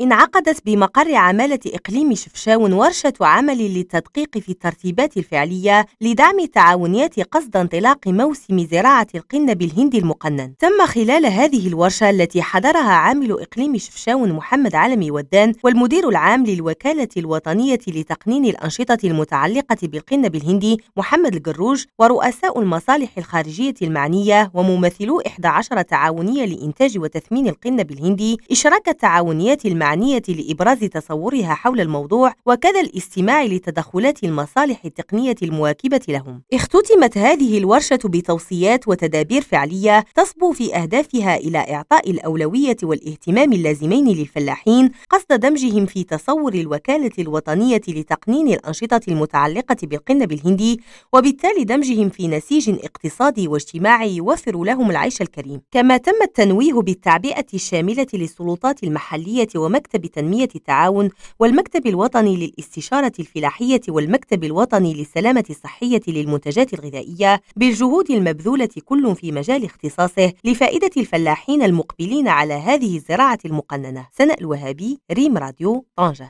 انعقدت بمقر عمالة إقليم شفشاون ورشة عمل للتدقيق في الترتيبات الفعلية لدعم التعاونيات قصد انطلاق موسم زراعة القن بالهند المقنن. تم خلال هذه الورشة التي حضرها عامل إقليم شفشاون محمد علمي ودان والمدير العام للوكالة الوطنية لتقنين الأنشطة المتعلقة بالقن بالهندي محمد الجروج ورؤساء المصالح الخارجية المعنية وممثلو 11 تعاونية لإنتاج وتثمين القن بالهندي إشراك التعاونيات المعنية المعنية لإبراز تصورها حول الموضوع وكذا الاستماع لتدخلات المصالح التقنية المواكبة لهم. اختتمت هذه الورشة بتوصيات وتدابير فعلية تصبو في أهدافها إلى إعطاء الأولوية والاهتمام اللازمين للفلاحين قصد دمجهم في تصور الوكالة الوطنية لتقنين الأنشطة المتعلقة بالقن بالهندي وبالتالي دمجهم في نسيج اقتصادي واجتماعي يوفر لهم العيش الكريم. كما تم التنويه بالتعبئة الشاملة للسلطات المحلية وما مكتب تنمية التعاون والمكتب الوطني للاستشارة الفلاحية والمكتب الوطني للسلامة الصحية للمنتجات الغذائية بالجهود المبذولة كل في مجال اختصاصه لفائدة الفلاحين المقبلين على هذه الزراعة المقننة. سناء الوهابي ريم راديو طنجة.